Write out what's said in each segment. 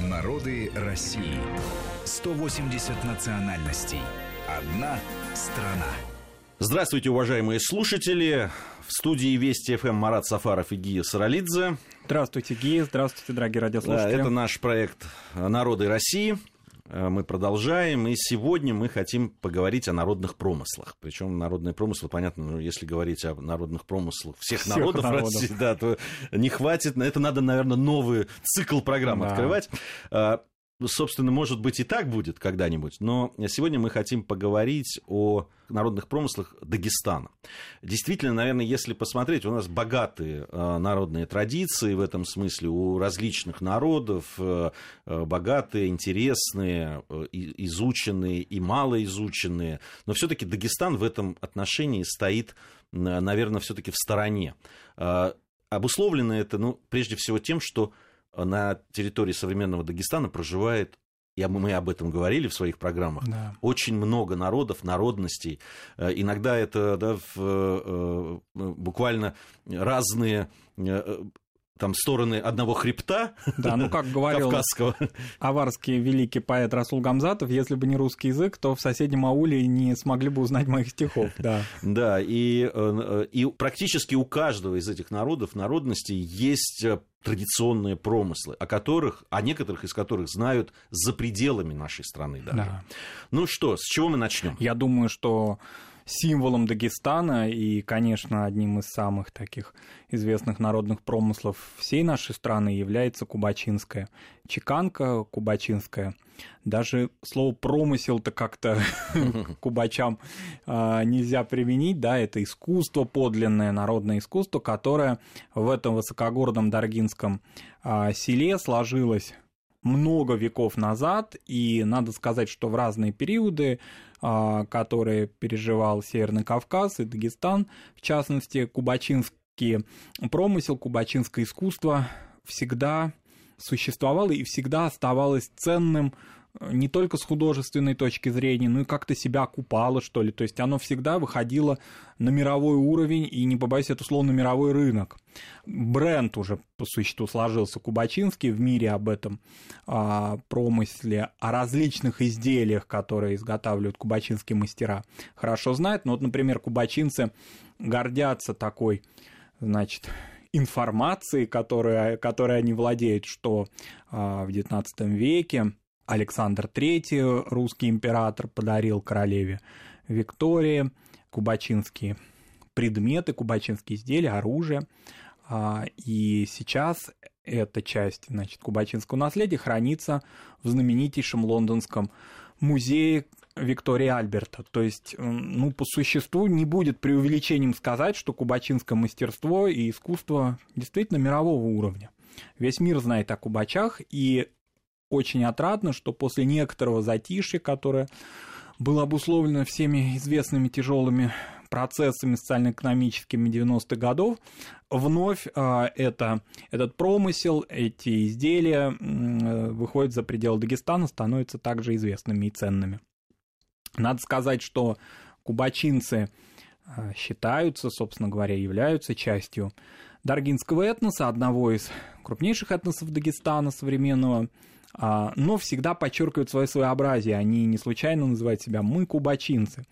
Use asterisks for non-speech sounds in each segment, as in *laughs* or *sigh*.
Народы России. 180 национальностей. Одна страна. Здравствуйте, уважаемые слушатели. В студии Вести ФМ Марат Сафаров и Гия Саралидзе. Здравствуйте, Гия. Здравствуйте, дорогие радиослушатели. Да, это наш проект «Народы России». Э, мы продолжаем, и сегодня мы хотим поговорить о народных промыслах. Причем народные промыслы, понятно, ну, если говорить о народных промыслах всех, всех народов, народов России, да, то не хватит. Это надо, наверное, новый цикл программ да. открывать. Э, собственно, может быть, и так будет когда-нибудь, но сегодня мы хотим поговорить о народных промыслах Дагестана. Действительно, наверное, если посмотреть, у нас богатые э, народные традиции в этом смысле у различных народов, э, э, богатые, интересные, изученные и малоизученные, но все-таки Дагестан в этом отношении стоит, наверное, все-таки в стороне. Обусловлено это, ну, прежде всего тем, что на территории современного Дагестана проживает я, мы об этом говорили в своих программах, да. очень много народов, народностей. Э, иногда это да, в, э, э, буквально разные там стороны одного хребта да, ну как говорил Кавказского. аварский великий поэт Расул Гамзатов, если бы не русский язык, то в соседнем ауле не смогли бы узнать моих стихов. Да, *laughs* да и, и практически у каждого из этих народов, народностей есть традиционные промыслы, о которых, о некоторых из которых знают за пределами нашей страны даже. Да. Ну что, с чего мы начнем? Я думаю, что символом Дагестана и, конечно, одним из самых таких известных народных промыслов всей нашей страны является кубачинская. Чеканка кубачинская. Даже слово промысел-то как-то *laughs* кубачам а, нельзя применить, да, это искусство подлинное, народное искусство, которое в этом высокогорном Даргинском а, селе сложилось много веков назад, и надо сказать, что в разные периоды, а, которые переживал Северный Кавказ и Дагестан, в частности, кубачинский промысел, кубачинское искусство всегда существовало и всегда оставалось ценным не только с художественной точки зрения, но и как-то себя окупало, что ли. То есть оно всегда выходило на мировой уровень и, не побоюсь это слово, на мировой рынок. Бренд уже по существу сложился Кубачинский в мире об этом а, промысле, о различных изделиях, которые изготавливают кубачинские мастера, хорошо знает. Ну вот, например, кубачинцы гордятся такой, значит, информацией, которой, которой они владеют, что а, в XIX веке Александр III, русский император, подарил королеве Виктории кубачинские предметы, кубачинские изделия, оружие. А, и сейчас эта часть значит, кубачинского наследия хранится в знаменитейшем лондонском музее Виктории Альберта. То есть, ну, по существу не будет преувеличением сказать, что кубачинское мастерство и искусство действительно мирового уровня. Весь мир знает о кубачах, и очень отрадно, что после некоторого затишья, которое было обусловлено всеми известными тяжелыми процессами социально-экономическими 90-х годов, вновь э, это, этот промысел, эти изделия э, выходят за пределы Дагестана, становятся также известными и ценными. Надо сказать, что кубачинцы э, считаются, собственно говоря, являются частью даргинского этноса, одного из крупнейших этносов Дагестана современного, а, но всегда подчеркивают свое своеобразие. Они не случайно называют себя «мы кубачинцы»,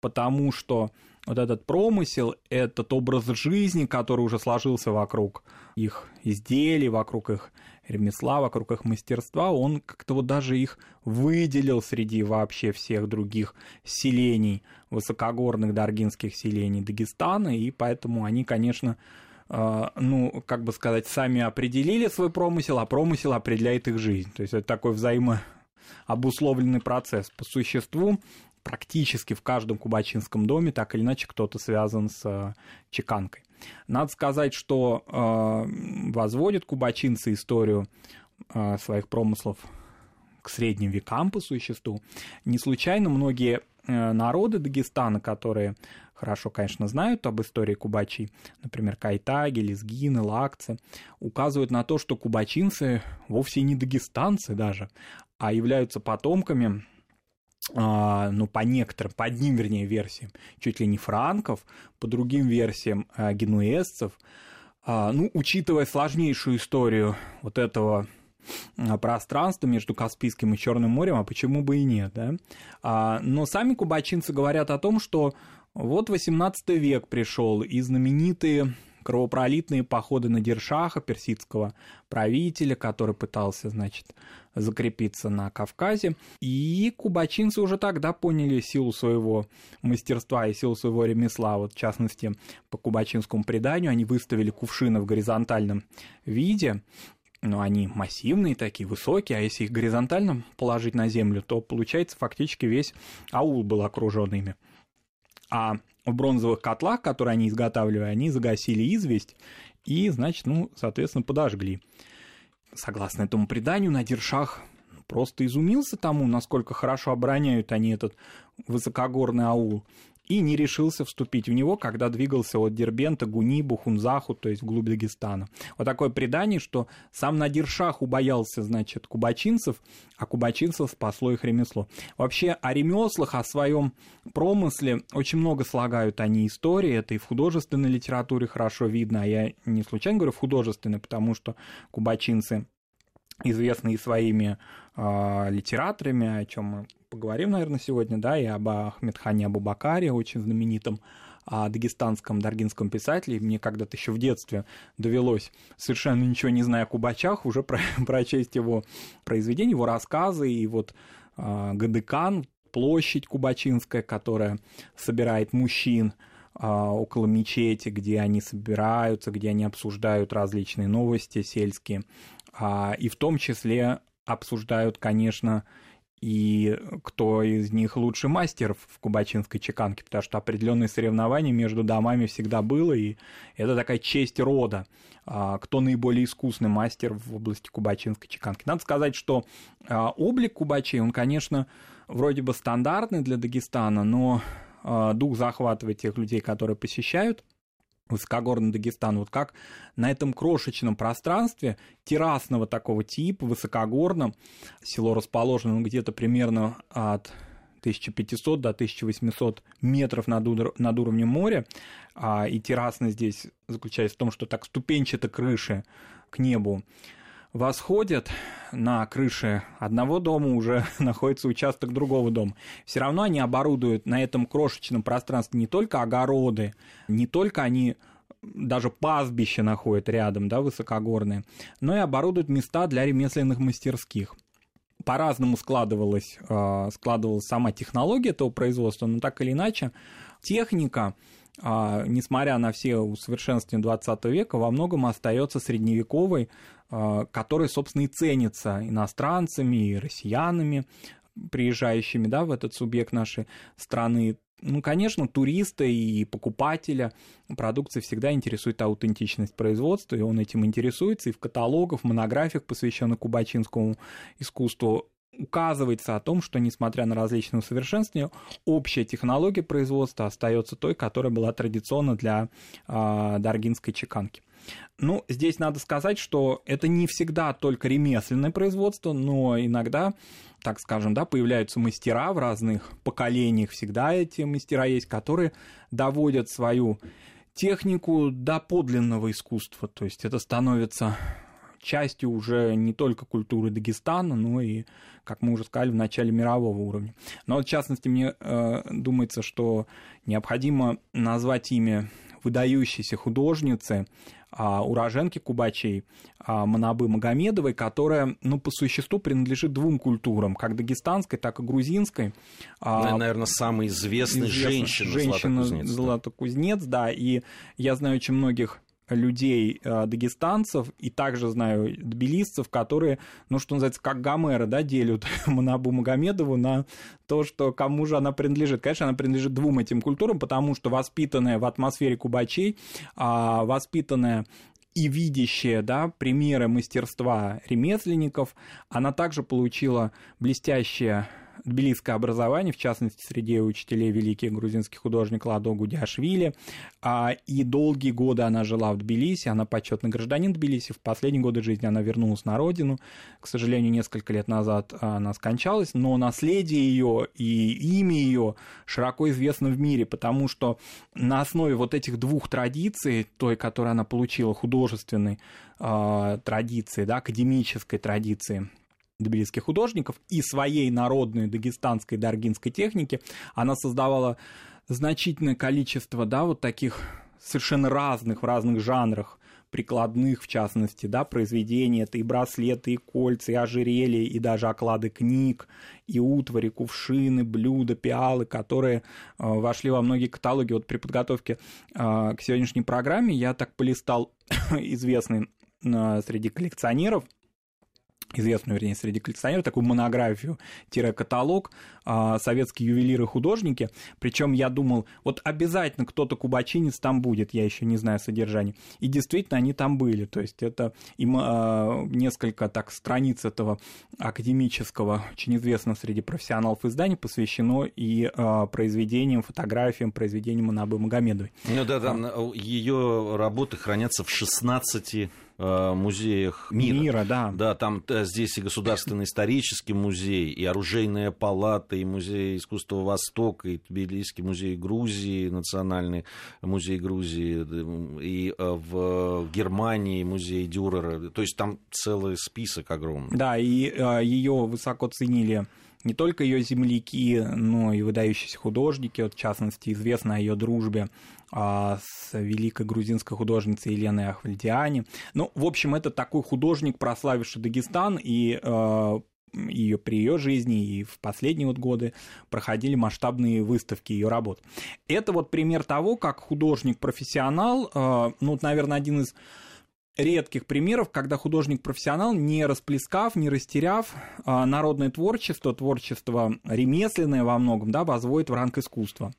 потому что вот этот промысел, этот образ жизни, который уже сложился вокруг их изделий, вокруг их ремесла, вокруг их мастерства, он как-то вот даже их выделил среди вообще всех других селений, высокогорных даргинских селений Дагестана, и поэтому они, конечно, а, ну, как бы сказать, сами определили свой промысел, а промысел определяет их жизнь. То есть это такой взаимообусловленный процесс. По существу практически в каждом кубачинском доме так или иначе кто-то связан с э, чеканкой. Надо сказать, что э, возводят кубачинцы историю э, своих промыслов к средним векам по существу. Не случайно многие народы Дагестана, которые хорошо, конечно, знают об истории кубачей, например, кайтаги, лезгины, лакцы, указывают на то, что кубачинцы вовсе не дагестанцы даже, а являются потомками а, ну, по некоторым, по одним, вернее, версиям, чуть ли не франков, по другим версиям а, генуэзцев. А, ну, учитывая сложнейшую историю вот этого пространство между Каспийским и Черным морем, а почему бы и нет, да? А, но сами кубачинцы говорят о том, что вот 18 век пришел, и знаменитые кровопролитные походы на Дершаха, персидского правителя, который пытался, значит, закрепиться на Кавказе. И кубачинцы уже тогда поняли силу своего мастерства и силу своего ремесла. Вот, в частности, по кубачинскому преданию они выставили кувшины в горизонтальном виде, но они массивные такие, высокие, а если их горизонтально положить на землю, то получается фактически весь аул был окружен ими. А в бронзовых котлах, которые они изготавливали, они загасили известь и, значит, ну, соответственно, подожгли. Согласно этому преданию, Надиршах просто изумился тому, насколько хорошо обороняют они этот высокогорный аул и не решился вступить в него, когда двигался от Дербента, Гунибу, Хунзаху, то есть вглубь Дагестана. Вот такое предание, что сам Надир Шах убоялся, значит, кубачинцев, а кубачинцев спасло их ремесло. Вообще о ремеслах, о своем промысле очень много слагают они истории, это и в художественной литературе хорошо видно, а я не случайно говорю в художественной, потому что кубачинцы известны и своими э, литераторами, о чем мы поговорим, наверное, сегодня, да, и об Ахмедхане Абубакаре, очень знаменитом о дагестанском даргинском писателе. Мне когда-то еще в детстве довелось, совершенно ничего не зная о Кубачах, уже про *laughs* прочесть его произведения, его рассказы. И вот э, Гадыкан, площадь Кубачинская, которая собирает мужчин около мечети, где они собираются, где они обсуждают различные новости сельские. Э, и в том числе обсуждают, конечно, и кто из них лучший мастер в кубачинской чеканке, потому что определенные соревнования между домами всегда было, и это такая честь рода, а, кто наиболее искусный мастер в области кубачинской чеканки. Надо сказать, что а, облик кубачей, он, конечно, вроде бы стандартный для Дагестана, но а, дух захватывает тех людей, которые посещают – высокогорный Дагестан, вот как на этом крошечном пространстве террасного такого типа, высокогорном, село расположено ну, где-то примерно от 1500 до 1800 метров над, ур- над уровнем моря, а, и террасность здесь заключается в том, что так ступенчато крыши к небу восходят на крыше одного дома, уже *laughs* находится участок другого дома. Все равно они оборудуют на этом крошечном пространстве не только огороды, не только они даже пастбища находят рядом, да, высокогорные, но и оборудуют места для ремесленных мастерских. По-разному складывалась, а, складывалась сама технология этого производства, но так или иначе техника, а, несмотря на все усовершенствования 20 века, во многом остается средневековой, а, который, собственно, и ценится иностранцами и россиянами, приезжающими да, в этот субъект нашей страны. Ну, конечно, туриста и покупателя продукции всегда интересует аутентичность производства, и он этим интересуется, и в каталогах, в монографиях, посвященных кубачинскому искусству, указывается о том, что, несмотря на различные усовершенствования, общая технология производства остается той, которая была традиционна для э, даргинской чеканки. Ну, здесь надо сказать, что это не всегда только ремесленное производство, но иногда, так скажем, да, появляются мастера в разных поколениях, всегда эти мастера есть, которые доводят свою технику до подлинного искусства, то есть это становится частью уже не только культуры Дагестана, но и, как мы уже сказали, в начале мирового уровня. Но в частности, мне э, думается, что необходимо назвать имя выдающейся художницы, а, уроженки Кубачей а, Манабы Магомедовой, которая, ну, по существу принадлежит двум культурам, как дагестанской, так и грузинской. А, наверное, самая известная женщина, женщина Злата Кузнец, да, и я знаю очень многих людей, э, дагестанцев, и также знаю тбилисцев, которые, ну, что называется, как Гомера, да, делят *laughs* Манабу Магомедову на то, что кому же она принадлежит. Конечно, она принадлежит двум этим культурам, потому что воспитанная в атмосфере кубачей, а, воспитанная и видящая да, примеры мастерства ремесленников, она также получила блестящее тбилисское образование, в частности, среди учителей великий грузинский художник Ладо Гудяшвили. А, и долгие годы она жила в Тбилиси, она почетный гражданин Тбилиси. В последние годы жизни она вернулась на родину. К сожалению, несколько лет назад она скончалась, но наследие ее и имя ее широко известно в мире, потому что на основе вот этих двух традиций, той, которую она получила, художественной э, традиции, да, академической традиции, тбилисских художников и своей народной дагестанской даргинской техники, она создавала значительное количество, да, вот таких совершенно разных, в разных жанрах, прикладных, в частности, да, произведений. Это и браслеты, и кольца, и ожерелья, и даже оклады книг, и утвари, кувшины, блюда, пиалы, которые э, вошли во многие каталоги. Вот при подготовке э, к сегодняшней программе я так полистал *coughs* известный э, среди коллекционеров – известную, вернее, среди коллекционеров, такую монографию-каталог а, «Советские ювелиры-художники». Причем я думал, вот обязательно кто-то кубачинец там будет, я еще не знаю содержания. И действительно, они там были. То есть это им а, несколько так страниц этого академического, очень известно среди профессионалов издания, посвящено и а, произведениям, фотографиям, произведениям Анабы Магомедовой. Ну да, там ее работы хранятся в 16 Э, музеях мира. Мира, да. Да, там э, здесь и Государственный исторический музей, и Оружейная палата, и Музей искусства Востока, и Тбилисский музей Грузии, Национальный музей Грузии, и э, в Германии музей Дюрера. То есть там целый список огромный. Да, и ее высоко ценили не только ее земляки, но и выдающиеся художники, вот, в частности, известно о ее дружбе а, с великой грузинской художницей Еленой Ахвальдиани. Ну, в общем, это такой художник, прославивший Дагестан, и а, ее при ее жизни и в последние вот годы проходили масштабные выставки ее работ. Это вот пример того, как художник-профессионал, а, ну, наверное, один из редких примеров, когда художник-профессионал, не расплескав, не растеряв а, народное творчество, творчество ремесленное во многом, да, возводит в ранг искусства.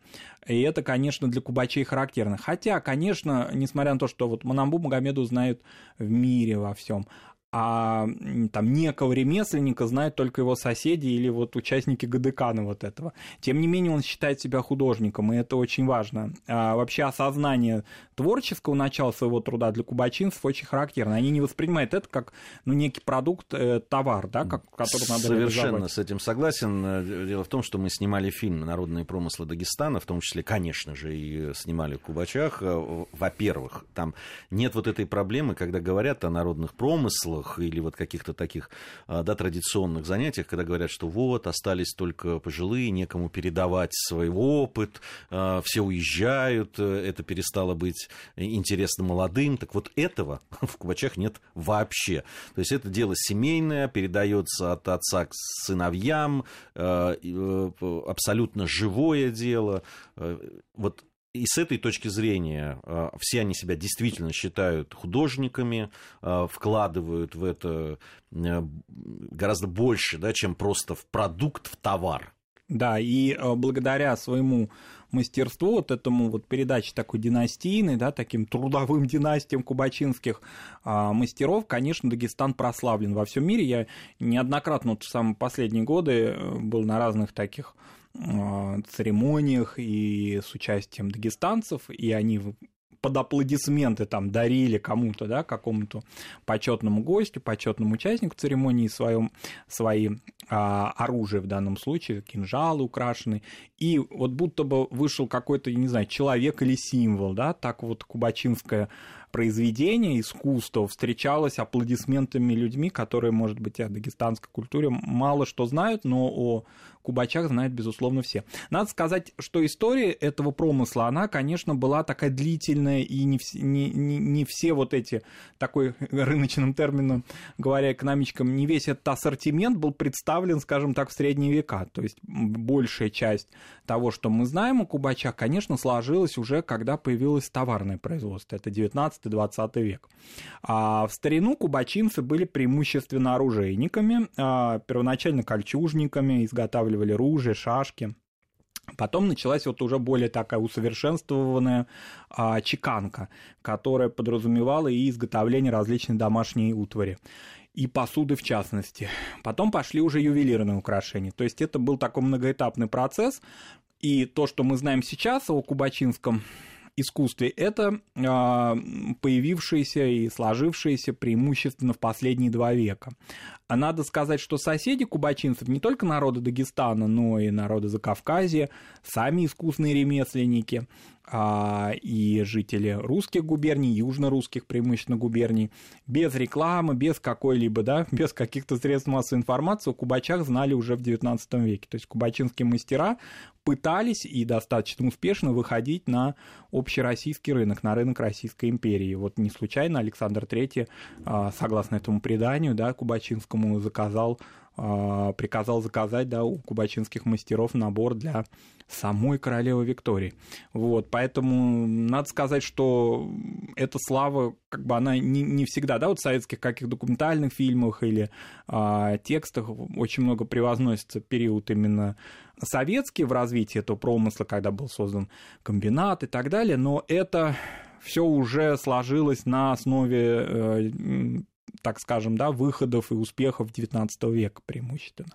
И это, конечно, для кубачей характерно. Хотя, конечно, несмотря на то, что вот Манамбу Магомеду знают в мире во всем, а там некого ремесленника знают только его соседи или вот участники ГДК вот этого. Тем не менее, он считает себя художником, и это очень важно. А вообще осознание творческого начала своего труда для кубачинцев очень характерно. Они не воспринимают это как ну, некий продукт, э, товар, да, как, который надо Совершенно с этим согласен. Э, дело в том, что мы снимали фильм «Народные промыслы Дагестана», в том числе, конечно же, и снимали в Кубачах. Э, во-первых, там нет вот этой проблемы, когда говорят о народных промыслах, школах или вот каких-то таких а, да, традиционных занятиях, когда говорят, что вот, остались только пожилые, некому передавать свой опыт, а, все уезжают, э, это перестало быть интересно молодым. Так вот этого *laughs* в Кубачах нет вообще. То есть это дело семейное, передается от отца к сыновьям, а, э, абсолютно живое дело. Э, вот и с этой точки зрения а, все они себя действительно считают художниками, а, вкладывают в это э, гораздо больше, да, чем просто в продукт, в товар. Да, и э, благодаря своему мастерству, вот этому вот передаче такой династийной, да, таким трудовым *laughs* династиям кубачинских а, мастеров, конечно, Дагестан прославлен во всем мире. Я неоднократно вот в самые последние годы э, был на разных таких церемониях и с участием дагестанцев, и они под аплодисменты там дарили кому-то, да, какому-то почетному гостю, почетному участнику церемонии своем, свои а, оружие в данном случае, кинжалы украшенные, и вот будто бы вышел какой-то, не знаю, человек или символ, да, так вот кубачинская произведение искусства встречалось аплодисментами людьми, которые, может быть, о дагестанской культуре мало что знают, но о кубачах знают, безусловно, все. Надо сказать, что история этого промысла, она, конечно, была такая длительная, и не, не, не, не все вот эти, такой *laughs* рыночным термином говоря, экономичкам, не весь этот ассортимент был представлен, скажем так, в средние века. То есть большая часть того, что мы знаем о кубачах, конечно, сложилась уже, когда появилось товарное производство. Это 19-20 век. А в старину кубачинцы были преимущественно оружейниками, а первоначально кольчужниками, изготавливали ружья, шашки. Потом началась вот уже более такая усовершенствованная а, чеканка, которая подразумевала и изготовление различной домашней утвари. И посуды в частности. Потом пошли уже ювелирные украшения. То есть это был такой многоэтапный процесс. И то, что мы знаем сейчас о кубачинском искусстве, это э, появившееся и сложившееся преимущественно в последние два века. А надо сказать, что соседи кубачинцев, не только народы Дагестана, но и народы Закавказья, сами искусные ремесленники – а, и жители русских губерний, южно-русских преимущественно губерний, без рекламы, без какой-либо, да, *laughs* без каких-то средств массовой информации о кубачах знали уже в XIX веке. То есть кубачинские мастера пытались и достаточно успешно выходить на общероссийский рынок, на рынок Российской империи. Вот не случайно Александр III, а, согласно этому преданию, да, кубачинскому заказал а, приказал заказать да, у кубачинских мастеров набор для самой королевы Виктории. Вот, поэтому надо сказать, что эта слава, как бы она не, не всегда, да, вот в советских каких документальных фильмах или а, текстах очень много превозносится период именно советский в развитии этого промысла, когда был создан комбинат и так далее, но это все уже сложилось на основе э, так скажем, да, выходов и успехов XIX века преимущественно,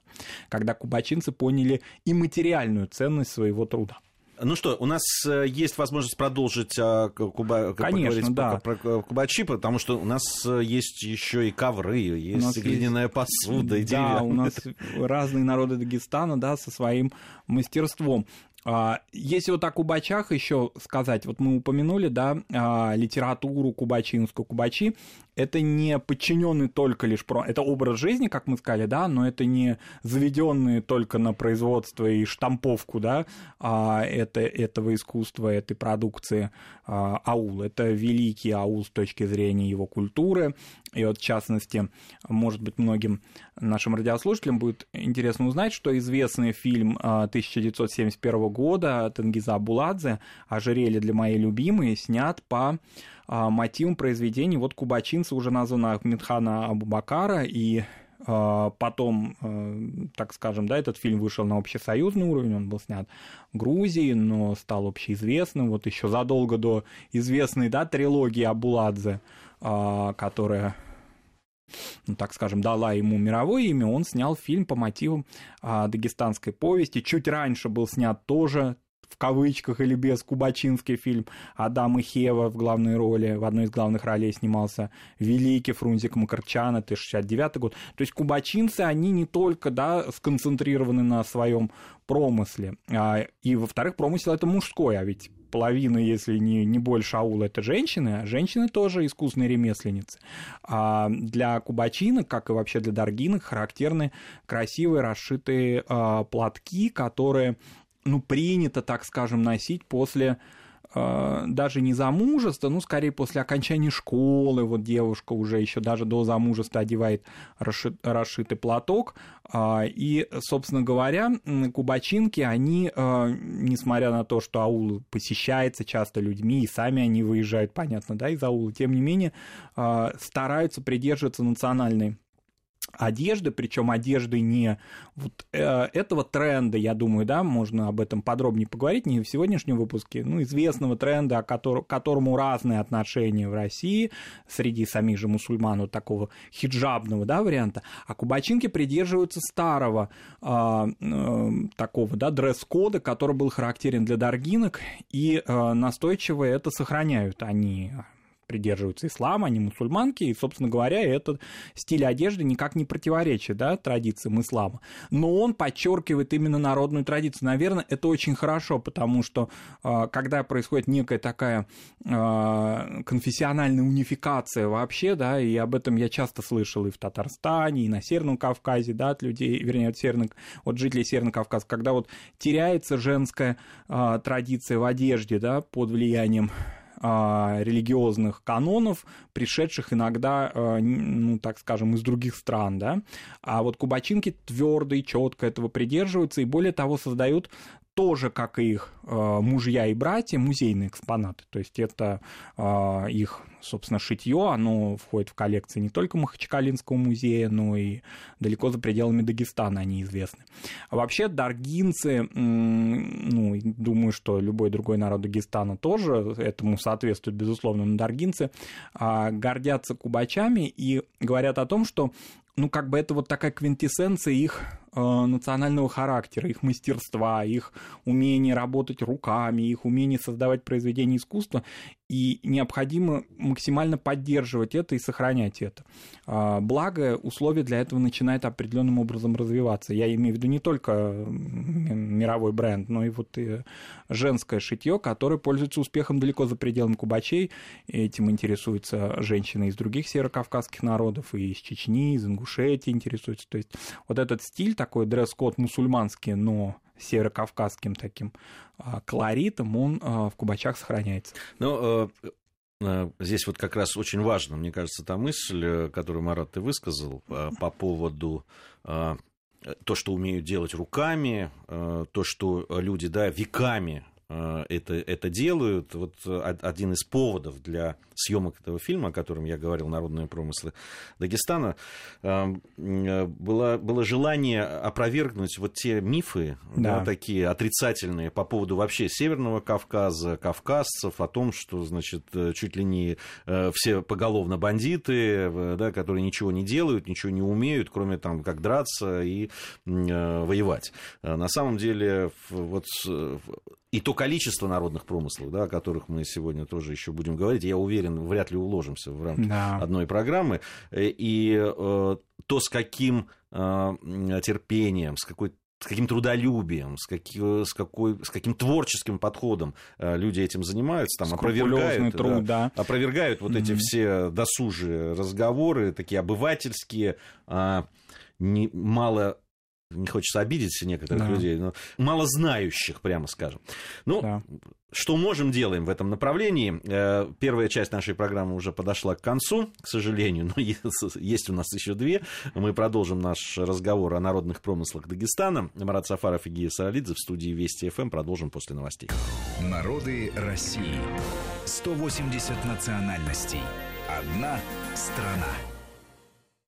когда кубачинцы поняли и материальную ценность своего труда. Ну что, у нас э, есть возможность продолжить а, куба... Конечно, да. про, про кубачи, потому что у нас э, есть еще и ковры, есть глиняная есть... посуда, и Да, у нас разные народы Дагестана, да, со своим мастерством. А, если вот о кубачах еще сказать, вот мы упомянули, да, а, литературу кубачинскую. Кубачи это не подчиненный только лишь про... Это образ жизни, как мы сказали, да, но это не заведенные только на производство и штамповку, да, а это, этого искусства, этой продукции аул. Это великий аул с точки зрения его культуры. И вот, в частности, может быть, многим нашим радиослушателям будет интересно узнать, что известный фильм 1971 года Тенгиза Буладзе «Ожерелье для моей любимой» снят по а, мотивом произведений вот кубачинца, уже названа Ахмедхана Абубакара, и а, потом, а, так скажем, да, этот фильм вышел на общесоюзный уровень, он был снят в Грузии, но стал общеизвестным, вот еще задолго до известной, да, трилогии Абуладзе, которая ну, так скажем, дала ему мировое имя, он снял фильм по мотивам а, дагестанской повести. Чуть раньше был снят тоже в кавычках или без кубачинский фильм Адам и Хева в главной роли, в одной из главных ролей снимался великий Фрунзик Макарчан, это 69 год. То есть кубачинцы, они не только да, сконцентрированы на своем промысле, а, и, во-вторых, промысел это мужской, а ведь половина, если не, не больше аула, это женщины, а женщины тоже искусные ремесленницы. А для кубачинок, как и вообще для даргинок, характерны красивые расшитые а, платки, которые ну, принято, так скажем, носить после даже не замужества, ну, скорее после окончания школы, вот девушка уже еще даже до замужества одевает расшит, расшитый платок, э, и, собственно говоря, кубачинки, они, э, несмотря на то, что аул посещается часто людьми, и сами они выезжают, понятно, да, из аула, тем не менее, стараются придерживаться национальной одежды, причем одежды не вот э, этого тренда, я думаю, да, можно об этом подробнее поговорить, не в сегодняшнем выпуске, ну, известного тренда, к котор, которому разные отношения в России среди самих же мусульман, вот такого хиджабного, да, варианта, а кубачинки придерживаются старого э, э, такого, да, дресс-кода, который был характерен для даргинок, и э, настойчиво это сохраняют. Они придерживаются ислама, они мусульманки, и, собственно говоря, этот стиль одежды никак не противоречит да, традициям ислама. Но он подчеркивает именно народную традицию. Наверное, это очень хорошо, потому что а, когда происходит некая такая а, конфессиональная унификация вообще, да, и об этом я часто слышал и в Татарстане, и на Северном Кавказе, да, от людей, вернее, от, Северных, от жителей Северного Кавказа, когда вот теряется женская а, традиция в одежде, да, под влиянием религиозных канонов, пришедших иногда, а, ну, так скажем, из других стран, да, а вот кубачинки твердо и четко этого придерживаются, и более того, создают тоже, как и их э, мужья и братья, музейные экспонаты. То есть это э, их, собственно, шитье, оно входит в коллекции не только Махачкалинского музея, но и далеко за пределами Дагестана они известны. А вообще даргинцы, ну, думаю, что любой другой народ Дагестана тоже этому соответствует, безусловно, но даргинцы э, гордятся кубачами и говорят о том, что ну, как бы это вот такая квинтэссенция их национального характера, их мастерства, их умение работать руками, их умение создавать произведения искусства, и необходимо максимально поддерживать это и сохранять это. А, благо, условия для этого начинают определенным образом развиваться. Я имею в виду не только мировой бренд, но и вот и женское шитье, которое пользуется успехом далеко за пределами кубачей. Этим интересуются женщины из других северокавказских народов, и из Чечни, из Ингушетии интересуются. То есть вот этот стиль, такой дресс-код мусульманский, но северокавказским таким а, колоритом, он а, в Кубачах сохраняется. Ну, э, э, Здесь вот как раз очень важно, мне кажется, та мысль, э, которую, Марат, ты высказал по поводу то, что умеют делать руками, то, что люди да, веками это, это делают. Вот э, один из поводов для съемок этого фильма, о котором я говорил, «Народные промыслы Дагестана», эм, э, было, было желание опровергнуть вот те мифы, да. Да, такие отрицательные по поводу вообще Северного Кавказа, кавказцев, о том, что, значит, чуть ли не все поголовно бандиты, да, которые ничего не делают, ничего не умеют, кроме там, как драться и воевать. На самом деле, вот и то количество народных промыслов, да, о которых мы сегодня тоже еще будем говорить, я уверен, вряд ли уложимся в рамки да. одной программы. Э, и э, то, с каким э, терпением, с какой с каким трудолюбием, с, каким, с, какой, с каким творческим подходом э, люди этим занимаются, там опровергают, труд, да, да. опровергают вот mm-hmm. эти все досужие разговоры, такие обывательские, а, не, мало не хочется обидеть некоторых да. людей, но мало знающих, прямо скажем. Ну, да. что можем, делаем в этом направлении. Э, первая часть нашей программы уже подошла к концу, к сожалению, но *laughs* есть у нас еще две. Мы продолжим наш разговор о народных промыслах Дагестана. Марат Сафаров и Гия Саралидзе в студии Вести ФМ. Продолжим после новостей. Народы России. 180 национальностей. Одна страна.